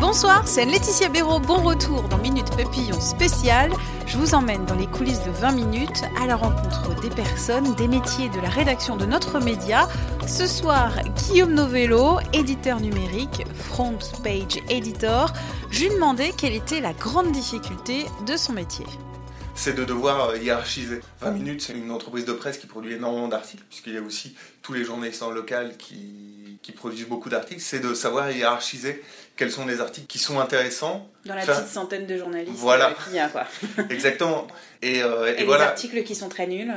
Bonsoir, c'est Laetitia Béraud. Bon retour dans Minute Papillon spéciale. Je vous emmène dans les coulisses de 20 minutes à la rencontre des personnes, des métiers de la rédaction de notre média. Ce soir, Guillaume Novello, éditeur numérique, front page editor. Je lui demandais quelle était la grande difficulté de son métier c'est de devoir euh, hiérarchiser. 20 minutes, c'est une entreprise de presse qui produit énormément d'articles, puisqu'il y a aussi tous les journalistes en local qui, qui produisent beaucoup d'articles. C'est de savoir hiérarchiser quels sont les articles qui sont intéressants. Dans la petite centaine de journalistes voilà. qu'il y a. Quoi. Exactement. Et, euh, et, voilà. les articles qui sont très nuls.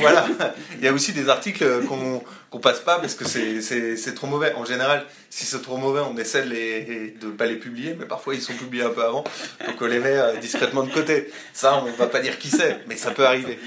voilà. Il y a aussi des articles qu'on qu'on passe pas parce que c'est trop mauvais. En général, si c'est trop mauvais, on essaie de ne pas les publier, mais parfois ils sont publiés un peu avant, donc on les met euh, discrètement de côté. Ça, on va pas dire qui c'est, mais ça peut arriver.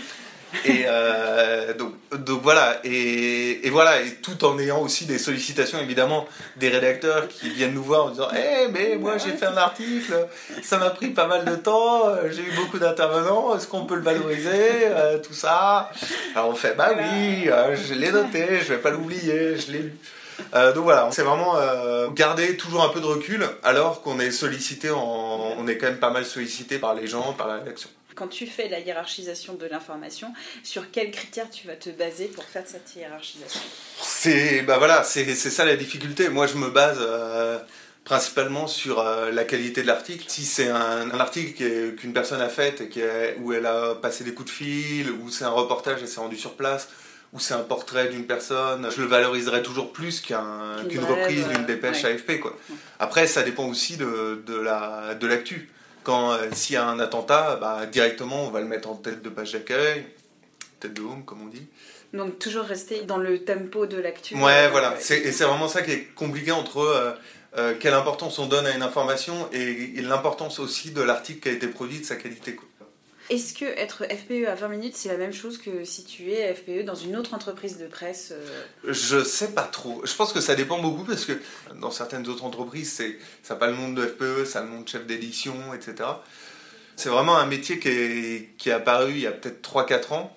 Et euh, donc, donc, voilà, et, et, voilà, et tout en ayant aussi des sollicitations évidemment des rédacteurs qui viennent nous voir en disant Eh, mais moi j'ai fait un article, ça m'a pris pas mal de temps, j'ai eu beaucoup d'intervenants, est-ce qu'on peut le valoriser euh, Tout ça? Alors on fait Bah oui, euh, je l'ai noté, je vais pas l'oublier, je l'ai lu. Euh, donc voilà, c'est vraiment euh, garder toujours un peu de recul alors qu'on est sollicité, en, on est quand même pas mal sollicité par les gens, par la rédaction quand tu fais la hiérarchisation de l'information, sur quels critères tu vas te baser pour faire cette hiérarchisation? C'est bah voilà, c'est ça la difficulté. Moi, je me base euh, principalement sur euh, la qualité de l'article. Si c'est un, un, article qu'une personne a fait et qui où elle a passé des coups de fil, ou c'est un reportage et s'est rendu sur place, ou c'est un portrait d'une personne, je le valoriserai toujours plus qu'une reprise d'une dépêche ouais. AFP. Quoi. Après, ça dépend aussi de, de l'actu. La, de quand euh, s'il y a un attentat, bah, directement on va le mettre en tête de page d'accueil, tête de home comme on dit. Donc toujours rester dans le tempo de l'actu. Ouais, euh, voilà. Et c'est vraiment ça qui est compliqué entre euh, euh, quelle importance on donne à une information et, et l'importance aussi de l'article qui a été produit, de sa qualité. Quoi. Est-ce que être FPE à 20 minutes, c'est la même chose que si tu es FPE dans une autre entreprise de presse euh... Je sais pas trop. Je pense que ça dépend beaucoup parce que dans certaines autres entreprises, c'est ça n'a pas le nom de FPE, ça a le nom de chef d'édition, etc. C'est vraiment un métier qui est, qui est apparu il y a peut-être 3-4 ans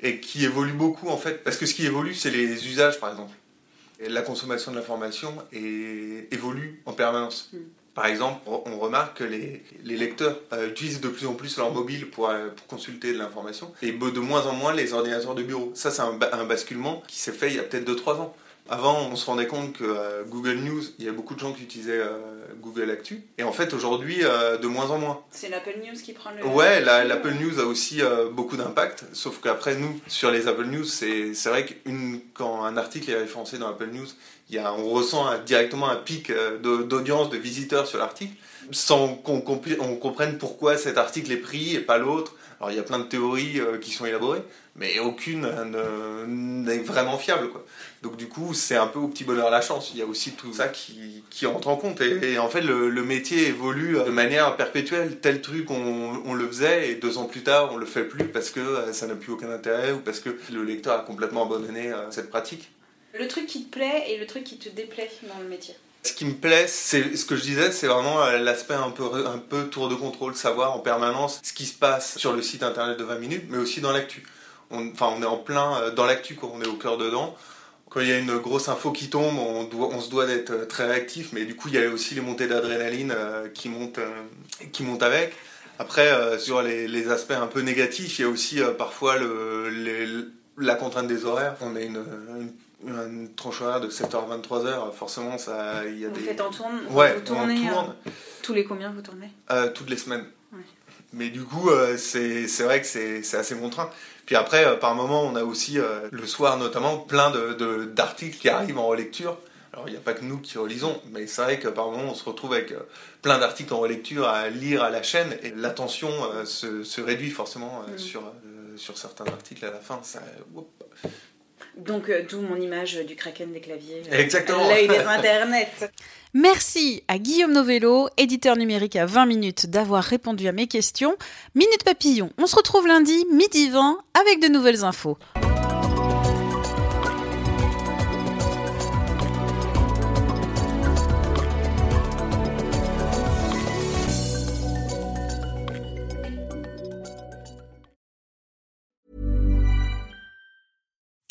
et qui évolue beaucoup en fait. Parce que ce qui évolue, c'est les usages par exemple. Et la consommation de l'information évolue en permanence. Mm. Par exemple, on remarque que les, lecteurs euh, utilisent de plus en plus leur mobile pour, euh, pour consulter de l'information et de moins en moins les ordinateurs de bureau. Ça, c'est un, un, basculement qui s'est fait il y a peut-être 2-3 ans. Avant, on se rendait compte que euh, Google News, il y a beaucoup de gens qui utilisaient euh, Google Actu. Et en fait, aujourd'hui, euh, de moins en moins. C'est l'Apple News qui prend le. Ouais, l'Apple News a aussi beaucoup d'impact. Sauf qu'après, nous, sur les Apple News, c'est vrai que quand un article est référencé dans Apple News, il y a, on ressent un, directement un pic d'audience, de, visiteurs sur l'article, sans qu'on qu comprenne pourquoi cet article est pris et pas l'autre. Alors il y a plein de théories euh, qui sont élaborées, mais aucune n'est vraiment fiable. Quoi. Donc du coup, c'est un peu au petit bonheur la chance. Il y a aussi tout ça qui, qui entre en compte. Et, en fait, le, métier évolue de manière perpétuelle. Tel truc, on, on, le faisait, et deux ans plus tard, on le fait plus parce que ça n'a plus aucun intérêt ou parce que le lecteur a complètement abandonné cette pratique. Le truc qui te plaît et le truc qui te déplaît dans le métier ce qui me plaît, c'est ce que je disais, c'est vraiment l'aspect un peu, un peu tour de contrôle, savoir en permanence ce qui se passe sur le site internet de 20 minutes, mais aussi dans l'actu. Enfin, on est en plein dans l'actu, quand on est au cœur dedans. Quand il y a une grosse info qui tombe, on, on se doit d'être très réactif, mais du coup, il y a aussi les montées d'adrénaline euh, qui, montent, euh, qui montent avec. Après, euh, sur les, aspects un peu négatifs, il y a aussi parfois la contrainte des horaires. On a une une tranche horaire de 7h à 23h, forcément, ça, il y a vous des... faites en tourne Ouais, vous tournez, on tourne. Euh, tous les combien vous tournez? Euh, Toutes les semaines. Ouais. Mais du coup, euh, c'est vrai que c'est assez contraint. Puis après, euh, par moment, on a aussi, euh, le soir notamment, plein d'articles de, de, qui arrivent en relecture. Alors, il n'y a pas que nous qui relisons, mais c'est vrai que par moment, on se retrouve avec plein d'articles en relecture à lire à la chaîne, et l'attention se, se, réduit forcément Mm. sur, sur certains articles à la fin. Ça, Donc, euh, d'où mon image du kraken des claviers. euh, Exactement. L'œil des internets. Merci à Guillaume Novello, éditeur numérique à 20 minutes, d'avoir répondu à mes questions. Minute Papillon, on se retrouve lundi, midi 20, avec de nouvelles infos.